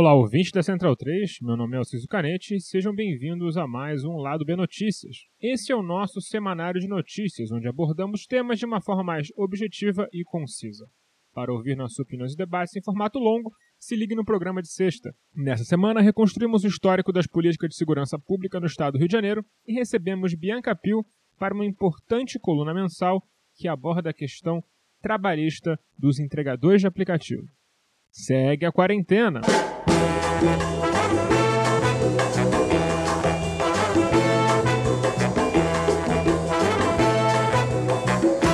Olá, ouvintes da Central 3, meu nome é Alciso Canete e sejam bem-vindos a mais um Lado B Notícias. Esse é o nosso semanário de notícias, onde abordamos temas de uma forma mais objetiva e concisa. Para ouvir nossas opiniões e debates em formato longo, se ligue no programa de sexta. Nessa semana, reconstruímos o histórico das políticas de segurança pública no estado do Rio de Janeiro e recebemos Bianca Pio para uma importante coluna mensal que aborda a questão trabalhista dos entregadores de aplicativo. Segue a quarentena! Thank you.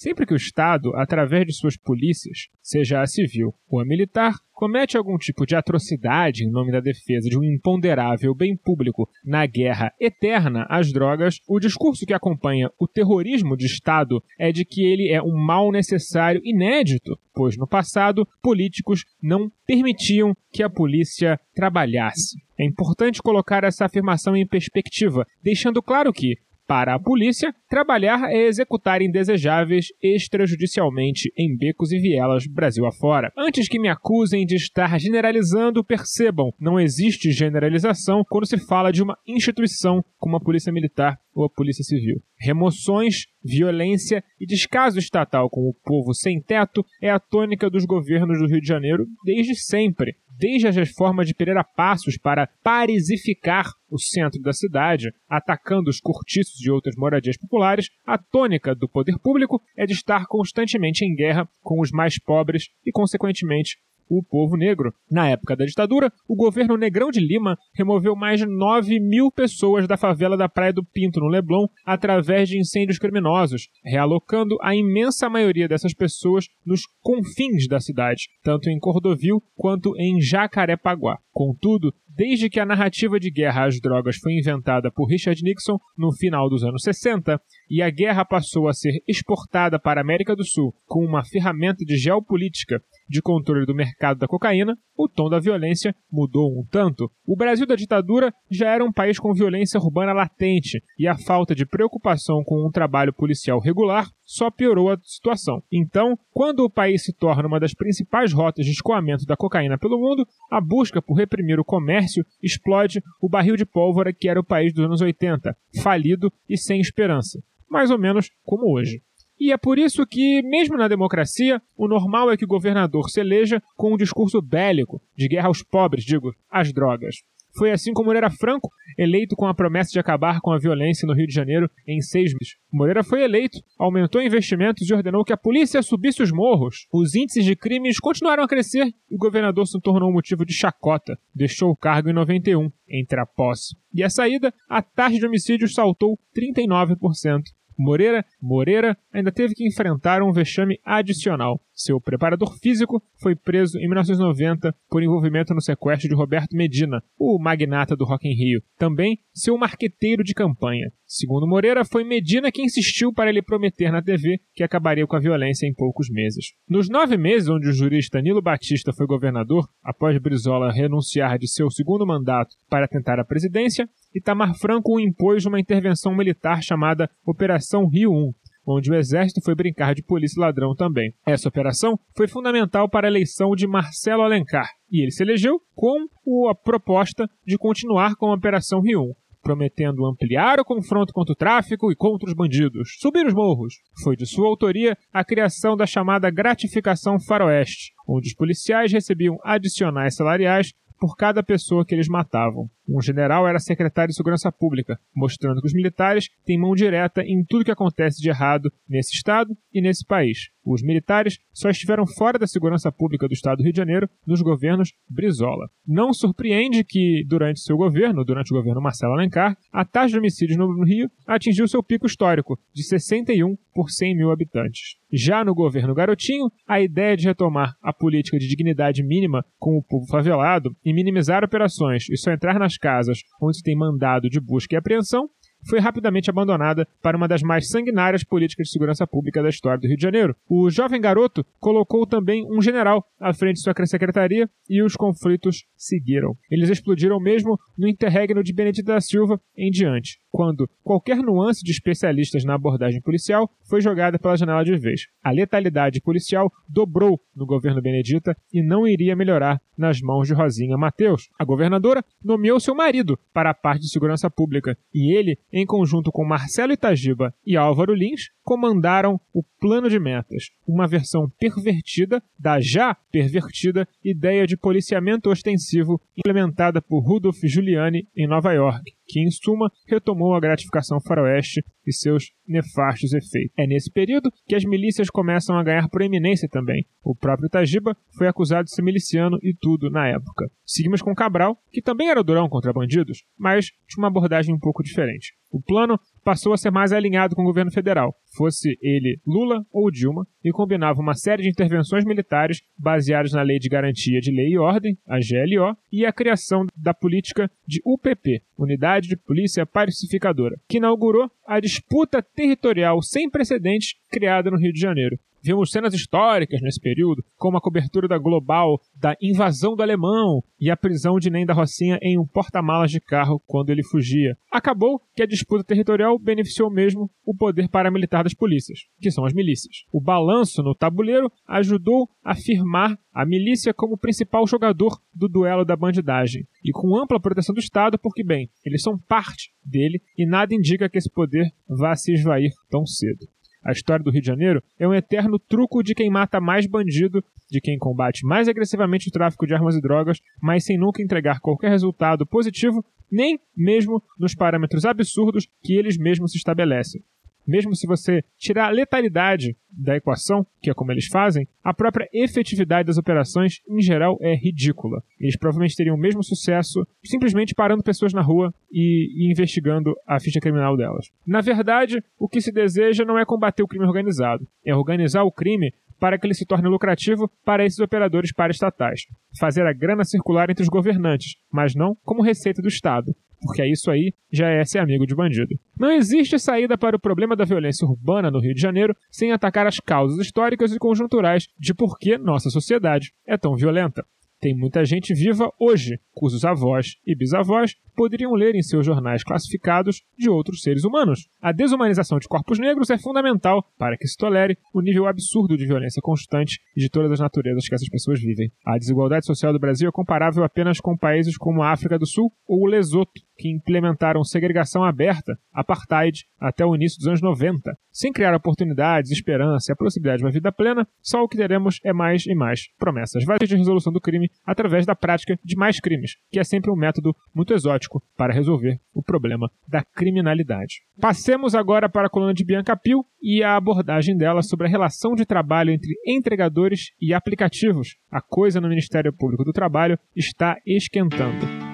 Sempre que o Estado, através de suas polícias, seja a civil ou a militar, comete algum tipo de atrocidade em nome da defesa de um imponderável bem público na guerra eterna às drogas, o discurso que acompanha o terrorismo de Estado é de que ele é um mal necessário inédito, pois no passado políticos não permitiam que a polícia trabalhasse. É importante colocar essa afirmação em perspectiva, deixando claro que, para a polícia, trabalhar é executar indesejáveis extrajudicialmente em becos e vielas Brasil afora. Antes que me acusem de estar generalizando, percebam, não existe generalização quando se fala de uma instituição como a Polícia Militar ou a Polícia Civil. Remoções, violência e descaso estatal com o povo sem teto é a tônica dos governos do Rio de Janeiro desde sempre desde as reformas de Pereira Passos para parisificar o centro da cidade, atacando os cortiços e outras moradias populares, a tônica do poder público é de estar constantemente em guerra com os mais pobres e, consequentemente, o povo negro. Na época da ditadura, o governo Negrão de Lima removeu mais de 9 mil pessoas da favela da Praia do Pinto, no Leblon, através de incêndios criminosos, realocando a imensa maioria dessas pessoas nos confins da cidade, tanto em Cordovil quanto em Jacarepaguá. Contudo, desde que a narrativa de guerra às drogas foi inventada por Richard Nixon no final dos anos 60 e a guerra passou a ser exportada para a América do Sul com uma ferramenta de geopolítica de controle do mercado da cocaína, o tom da violência mudou um tanto. O Brasil da ditadura já era um país com violência urbana latente e a falta de preocupação com um trabalho policial regular só piorou a situação. Então, quando o país se torna uma das principais rotas de escoamento da cocaína pelo mundo, a busca por reprimir o comércio explode o barril de pólvora que era o país dos anos 80, falido e sem esperança. Mais ou menos como hoje. E é por isso que, mesmo na democracia, o normal é que o governador se eleja com um discurso bélico, de guerra aos pobres, digo, às drogas. Foi assim como Moreira Franco, eleito com a promessa de acabar com a violência no Rio de Janeiro em seis meses. Moreira foi eleito, aumentou investimentos e ordenou que a polícia subisse os morros. Os índices de crimes continuaram a crescer e o governador se tornou motivo de chacota. Deixou o cargo em 91, entre a posse e a saída, a taxa de homicídios saltou 39%. Moreira, Moreira ainda teve que enfrentar um vexame adicional. Seu preparador físico foi preso em 1990 por envolvimento no sequestro de Roberto Medina, o magnata do Rock in Rio. Também seu marqueteiro de campanha. Segundo Moreira, foi Medina que insistiu para ele prometer na TV que acabaria com a violência em poucos meses. Nos nove meses onde o jurista Nilo Batista foi governador, após Brizola renunciar de seu segundo mandato para tentar a presidência, Itamar Franco impôs uma intervenção militar chamada Operação Rio 1, onde o exército foi brincar de polícia ladrão também. Essa operação foi fundamental para a eleição de Marcelo Alencar, e ele se elegeu com a proposta de continuar com a Operação Rio 1, prometendo ampliar o confronto contra o tráfico e contra os bandidos, subir os morros. Foi de sua autoria a criação da chamada gratificação faroeste, onde os policiais recebiam adicionais salariais por cada pessoa que eles matavam. Um general era secretário de Segurança Pública, mostrando que os militares têm mão direta em tudo que acontece de errado nesse estado e nesse país. Os militares só estiveram fora da segurança pública do estado do Rio de Janeiro nos governos Brizola. Não surpreende que, durante seu governo, durante o governo Marcelo Alencar, a taxa de homicídios no Rio atingiu seu pico histórico, de 61 por 100 mil habitantes. Já no governo Garotinho, a ideia de retomar a política de dignidade mínima com o povo favelado e minimizar operações e só entrar nas casas onde se tem mandado de busca e apreensão foi rapidamente abandonada para uma das mais sanguinárias políticas de segurança pública da história do Rio de Janeiro. O jovem garoto colocou também um general à frente de sua secretaria e os conflitos seguiram. Eles explodiram mesmo no interregno de Benedito da Silva em diante, quando qualquer nuance de especialistas na abordagem policial foi jogada pela janela de vez. A letalidade policial dobrou no governo Benedita e não iria melhorar nas mãos de Rosinha Mateus. A governadora nomeou seu marido para a parte de segurança pública e ele, em conjunto com Marcelo Itagiba e Álvaro Lins, comandaram o plano de metas, uma versão pervertida da já pervertida ideia de policiamento ostensivo implementada por Rudolf Giuliani em Nova York que, em suma, retomou a gratificação faroeste e seus nefastos efeitos. É nesse período que as milícias começam a ganhar proeminência também. O próprio Tajiba foi acusado de ser miliciano e tudo na época. Seguimos com Cabral, que também era durão contra bandidos, mas de uma abordagem um pouco diferente. O plano passou a ser mais alinhado com o governo federal, fosse ele Lula ou Dilma, e combinava uma série de intervenções militares baseadas na Lei de Garantia de Lei e Ordem, a GLO, e a criação da política de UPP, Unidade de Polícia Pacificadora, que inaugurou a disputa territorial sem precedentes criada no Rio de Janeiro. Vimos cenas históricas nesse período, como a cobertura da Global da invasão do alemão e a prisão de Ney da Rocinha em um porta-malas de carro quando ele fugia. Acabou que a disputa territorial beneficiou mesmo o poder paramilitar das polícias, que são as milícias. O balanço no tabuleiro ajudou a firmar a milícia como principal jogador do duelo da bandidagem, e com ampla proteção do Estado, porque, bem, eles são parte dele e nada indica que esse poder vá se esvair tão cedo. A história do Rio de Janeiro é um eterno truco de quem mata mais bandido, de quem combate mais agressivamente o tráfico de armas e drogas, mas sem nunca entregar qualquer resultado positivo, nem mesmo nos parâmetros absurdos que eles mesmos se estabelecem mesmo se você tirar a letalidade da equação, que é como eles fazem, a própria efetividade das operações, em geral, é ridícula. Eles provavelmente teriam o mesmo sucesso simplesmente parando pessoas na rua e, e investigando a ficha criminal delas. Na verdade, o que se deseja não é combater o crime organizado, é organizar o crime para que ele se torne lucrativo para esses operadores paraestatais. Fazer a grana circular entre os governantes, mas não como receita do Estado, porque isso aí já é ser amigo de bandido. Não existe saída para o problema da violência urbana no Rio de Janeiro sem atacar as causas históricas e conjunturais de por que nossa sociedade é tão violenta. Tem muita gente viva hoje, cujos avós e bisavós poderiam ler em seus jornais classificados de outros seres humanos. A desumanização de corpos negros é fundamental para que se tolere o nível absurdo de violência constante e de todas as naturezas que essas pessoas vivem. A desigualdade social do Brasil é comparável apenas com países como a África do Sul ou o Lesoto, que implementaram segregação aberta, apartheid, até o início dos anos 90. Sem criar oportunidades, esperança e a possibilidade de uma vida plena, só o que teremos é mais e mais promessas várias de resolução do crime através da prática de mais crimes, que é sempre um método muito exótico para resolver o problema da criminalidade. Passemos agora para a coluna de Bianca Pio e a abordagem dela sobre a relação de trabalho entre entregadores e aplicativos. A coisa no Ministério Público do Trabalho está esquentando.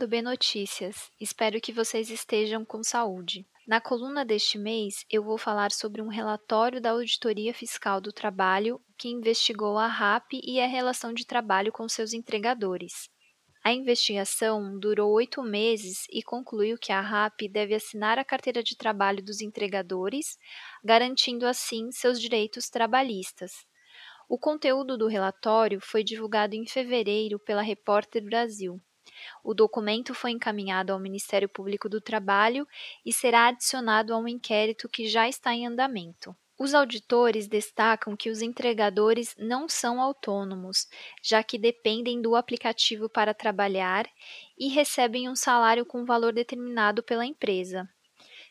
Do B Notícias. Espero que vocês estejam com saúde. Na coluna deste mês, eu vou falar sobre um relatório da Auditoria Fiscal do Trabalho que investigou a RAP e a relação de trabalho com seus entregadores. A investigação durou oito meses e concluiu que a RAP deve assinar a carteira de trabalho dos entregadores, garantindo assim seus direitos trabalhistas. O conteúdo do relatório foi divulgado em fevereiro pela Repórter Brasil. O documento foi encaminhado ao Ministério Público do Trabalho e será adicionado a um inquérito que já está em andamento. Os auditores destacam que os entregadores não são autônomos, já que dependem do aplicativo para trabalhar e recebem um salário com valor determinado pela empresa.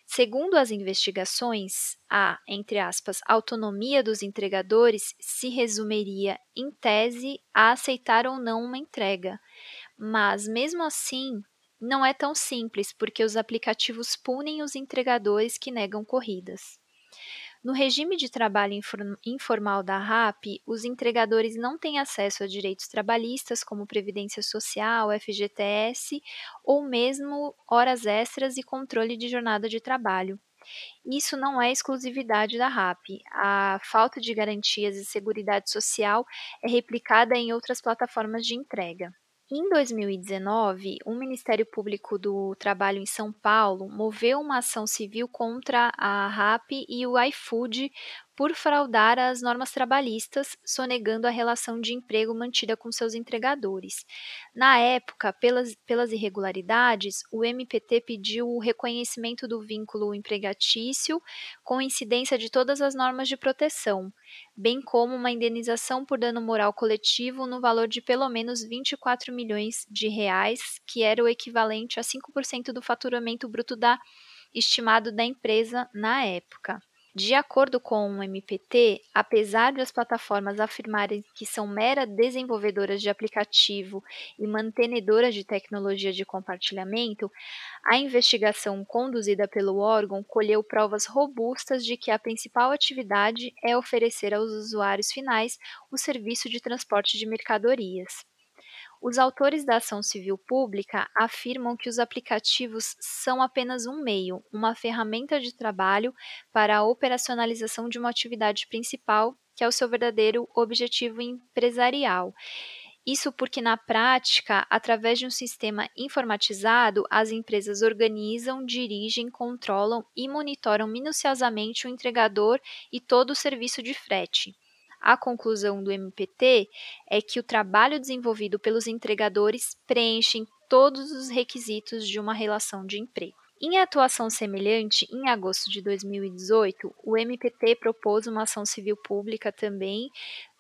Segundo as investigações, a, entre aspas, autonomia dos entregadores se resumiria, em tese, a aceitar ou não uma entrega, mas, mesmo assim, não é tão simples porque os aplicativos punem os entregadores que negam corridas. No regime de trabalho informal da RAP, os entregadores não têm acesso a direitos trabalhistas como Previdência Social, FGTS ou mesmo horas extras e controle de jornada de trabalho. Isso não é exclusividade da RAP. A falta de garantias e segurança social é replicada em outras plataformas de entrega. Em 2019, o Ministério Público do Trabalho em São Paulo moveu uma ação civil contra a RAP e o iFood por fraudar as normas trabalhistas, sonegando a relação de emprego mantida com seus entregadores. Na época, pelas, pelas irregularidades, o MPT pediu o reconhecimento do vínculo empregatício com incidência de todas as normas de proteção, bem como uma indenização por dano moral coletivo no valor de pelo menos 24 milhões de reais, que era o equivalente a 5% do faturamento bruto da estimado da empresa na época. De acordo com o MPT, apesar de as plataformas afirmarem que são mera desenvolvedoras de aplicativo e mantenedoras de tecnologia de compartilhamento, a investigação conduzida pelo órgão colheu provas robustas de que a principal atividade é oferecer aos usuários finais o serviço de transporte de mercadorias. Os autores da ação civil pública afirmam que os aplicativos são apenas um meio, uma ferramenta de trabalho para a operacionalização de uma atividade principal, que é o seu verdadeiro objetivo empresarial. Isso porque, na prática, através de um sistema informatizado, as empresas organizam, dirigem, controlam e monitoram minuciosamente o entregador e todo o serviço de frete. A conclusão do MPT é que o trabalho desenvolvido pelos entregadores preenche todos os requisitos de uma relação de emprego. Em atuação semelhante, em agosto de 2018, o MPT propôs uma ação civil pública também,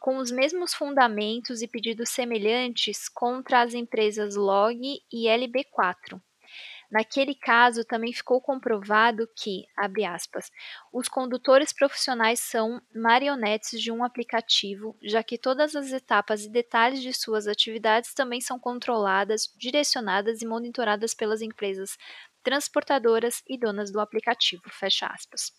com os mesmos fundamentos e pedidos semelhantes contra as empresas Log e LB4. Naquele caso, também ficou comprovado que, abre aspas, os condutores profissionais são marionetes de um aplicativo, já que todas as etapas e detalhes de suas atividades também são controladas, direcionadas e monitoradas pelas empresas transportadoras e donas do aplicativo, fecha aspas.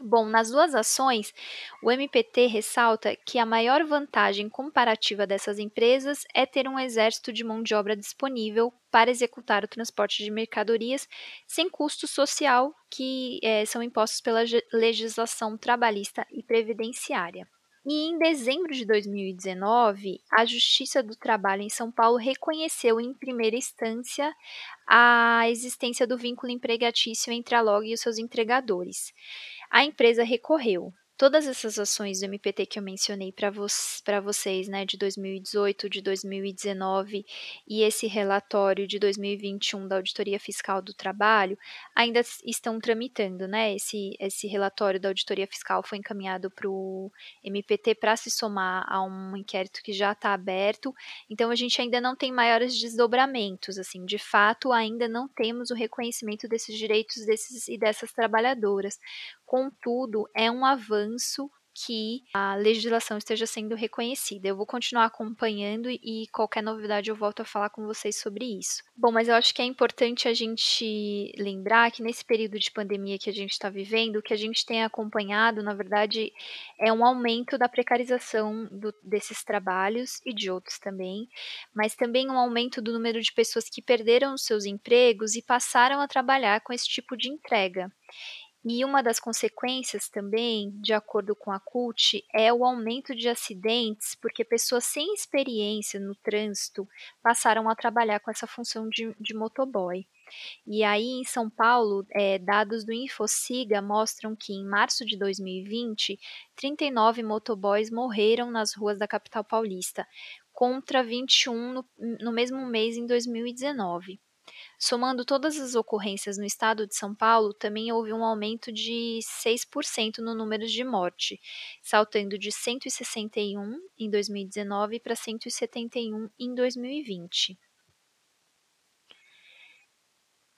Bom, nas duas ações, o MPT ressalta que a maior vantagem comparativa dessas empresas é ter um exército de mão de obra disponível para executar o transporte de mercadorias sem custo social que é, são impostos pela legislação trabalhista e previdenciária. E em dezembro de 2019, a Justiça do Trabalho em São Paulo reconheceu em primeira instância a existência do vínculo empregatício entre a Log e os seus entregadores. A empresa recorreu. Todas essas ações do MPT que eu mencionei para vo vocês, né, de 2018, de 2019 e esse relatório de 2021 da Auditoria Fiscal do Trabalho ainda estão tramitando, né? Esse, esse relatório da Auditoria Fiscal foi encaminhado para o MPT para se somar a um inquérito que já está aberto. Então a gente ainda não tem maiores desdobramentos, assim, de fato ainda não temos o reconhecimento desses direitos desses e dessas trabalhadoras. Contudo, é um avanço que a legislação esteja sendo reconhecida. Eu vou continuar acompanhando e qualquer novidade eu volto a falar com vocês sobre isso. Bom, mas eu acho que é importante a gente lembrar que nesse período de pandemia que a gente está vivendo, o que a gente tem acompanhado, na verdade, é um aumento da precarização do, desses trabalhos e de outros também, mas também um aumento do número de pessoas que perderam seus empregos e passaram a trabalhar com esse tipo de entrega. E uma das consequências também, de acordo com a CUT, é o aumento de acidentes, porque pessoas sem experiência no trânsito passaram a trabalhar com essa função de, de motoboy. E aí, em São Paulo, é, dados do Infociga mostram que em março de 2020, 39 motoboys morreram nas ruas da capital paulista, contra 21 no, no mesmo mês em 2019. Somando todas as ocorrências no estado de São Paulo, também houve um aumento de 6% no número de morte, saltando de 161 em 2019 para 171 em 2020.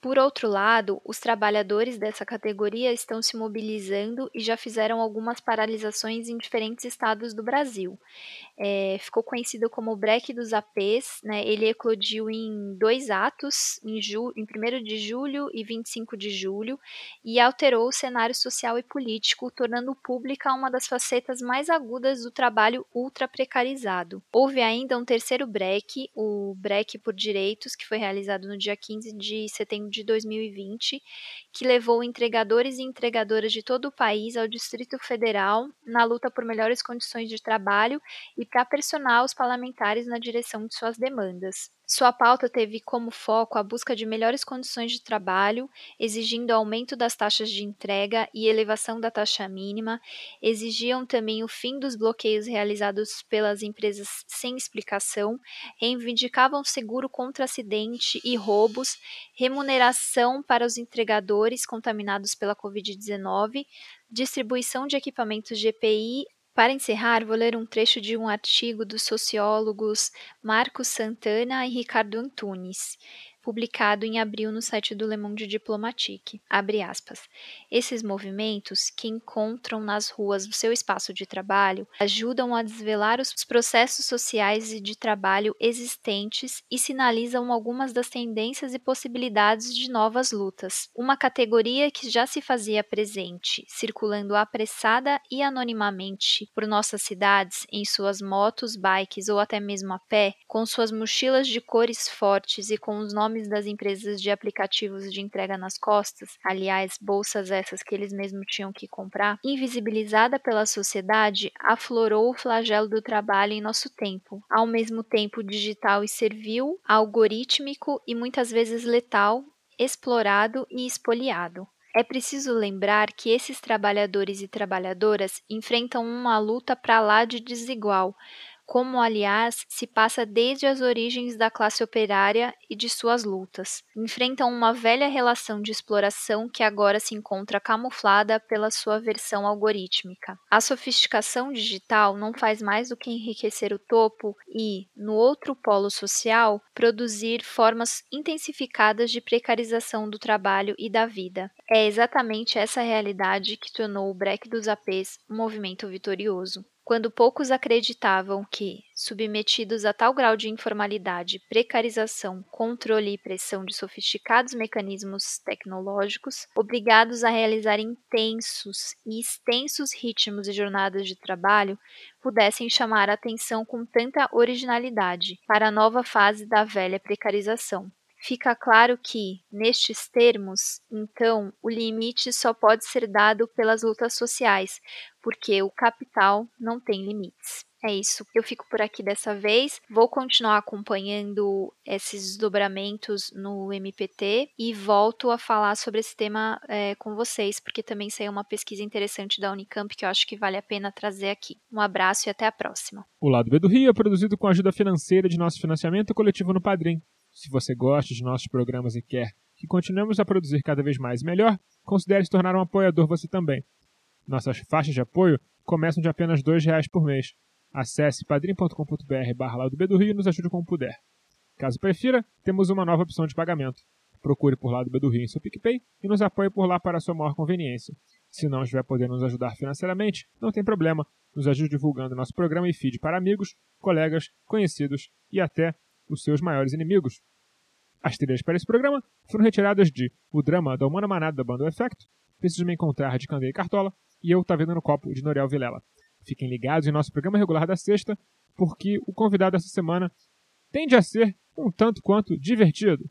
Por outro lado, os trabalhadores dessa categoria estão se mobilizando e já fizeram algumas paralisações em diferentes estados do Brasil. É, ficou conhecido como o break dos APs, né? ele eclodiu em dois atos, em, em 1 de julho e 25 de julho, e alterou o cenário social e político, tornando pública uma das facetas mais agudas do trabalho ultra precarizado. Houve ainda um terceiro break, o break por direitos, que foi realizado no dia 15 de setembro de 2020, que levou entregadores e entregadoras de todo o país ao Distrito Federal na luta por melhores condições de trabalho e para pressionar os parlamentares na direção de suas demandas. Sua pauta teve como foco a busca de melhores condições de trabalho, exigindo aumento das taxas de entrega e elevação da taxa mínima, exigiam também o fim dos bloqueios realizados pelas empresas sem explicação, reivindicavam seguro contra acidente e roubos, remuneração para os entregadores contaminados pela Covid-19, distribuição de equipamentos EPI para encerrar, vou ler um trecho de um artigo dos sociólogos Marcos Santana e Ricardo Antunes, publicado em abril no site do Le Monde Diplomatique. Esses movimentos, que encontram nas ruas o seu espaço de trabalho, ajudam a desvelar os processos sociais e de trabalho existentes e sinalizam algumas das tendências e possibilidades de novas lutas. Uma categoria que já se fazia presente, circulando apressada e anonimamente por nossas cidades, em suas motos, bikes ou até mesmo a pé, com suas mochilas de cores fortes e com os nomes nomes das empresas de aplicativos de entrega nas costas, aliás, bolsas essas que eles mesmos tinham que comprar, invisibilizada pela sociedade, aflorou o flagelo do trabalho em nosso tempo, ao mesmo tempo digital e servil, algorítmico e muitas vezes letal, explorado e espoliado. É preciso lembrar que esses trabalhadores e trabalhadoras enfrentam uma luta para lá de desigual, como aliás se passa desde as origens da classe operária e de suas lutas. Enfrentam uma velha relação de exploração que agora se encontra camuflada pela sua versão algorítmica. A sofisticação digital não faz mais do que enriquecer o topo e, no outro polo social, produzir formas intensificadas de precarização do trabalho e da vida. É exatamente essa realidade que tornou o break dos APs um movimento vitorioso. Quando poucos acreditavam que, submetidos a tal grau de informalidade, precarização, controle e pressão de sofisticados mecanismos tecnológicos, obrigados a realizar intensos e extensos ritmos e jornadas de trabalho, pudessem chamar a atenção com tanta originalidade para a nova fase da velha precarização. Fica claro que, nestes termos, então, o limite só pode ser dado pelas lutas sociais, porque o capital não tem limites. É isso. Eu fico por aqui dessa vez. Vou continuar acompanhando esses desdobramentos no MPT e volto a falar sobre esse tema é, com vocês, porque também saiu uma pesquisa interessante da Unicamp que eu acho que vale a pena trazer aqui. Um abraço e até a próxima. O Lado B do Rio é produzido com a ajuda financeira de nosso financiamento coletivo no Padrim. Se você gosta de nossos programas e quer que continuemos a produzir cada vez mais e melhor, considere se tornar um apoiador você também. Nossas faixas de apoio começam de apenas R$ reais por mês. Acesse padrim.com.br do Rio e nos ajude como puder. Caso prefira, temos uma nova opção de pagamento. Procure por Lado B do Rio em seu PicPay e nos apoie por lá para sua maior conveniência. Se não estiver podendo nos ajudar financeiramente, não tem problema. Nos ajude divulgando nosso programa e feed para amigos, colegas, conhecidos e até os seus maiores inimigos. As trilhas para esse programa foram retiradas de O Drama da Humana Manada da banda Effect, Preciso Me Encontrar de Candeia Cartola e Eu Tá Vendo no Copo de Noriel Vilela. Fiquem ligados em nosso programa regular da sexta, porque o convidado dessa semana tende a ser um tanto quanto divertido.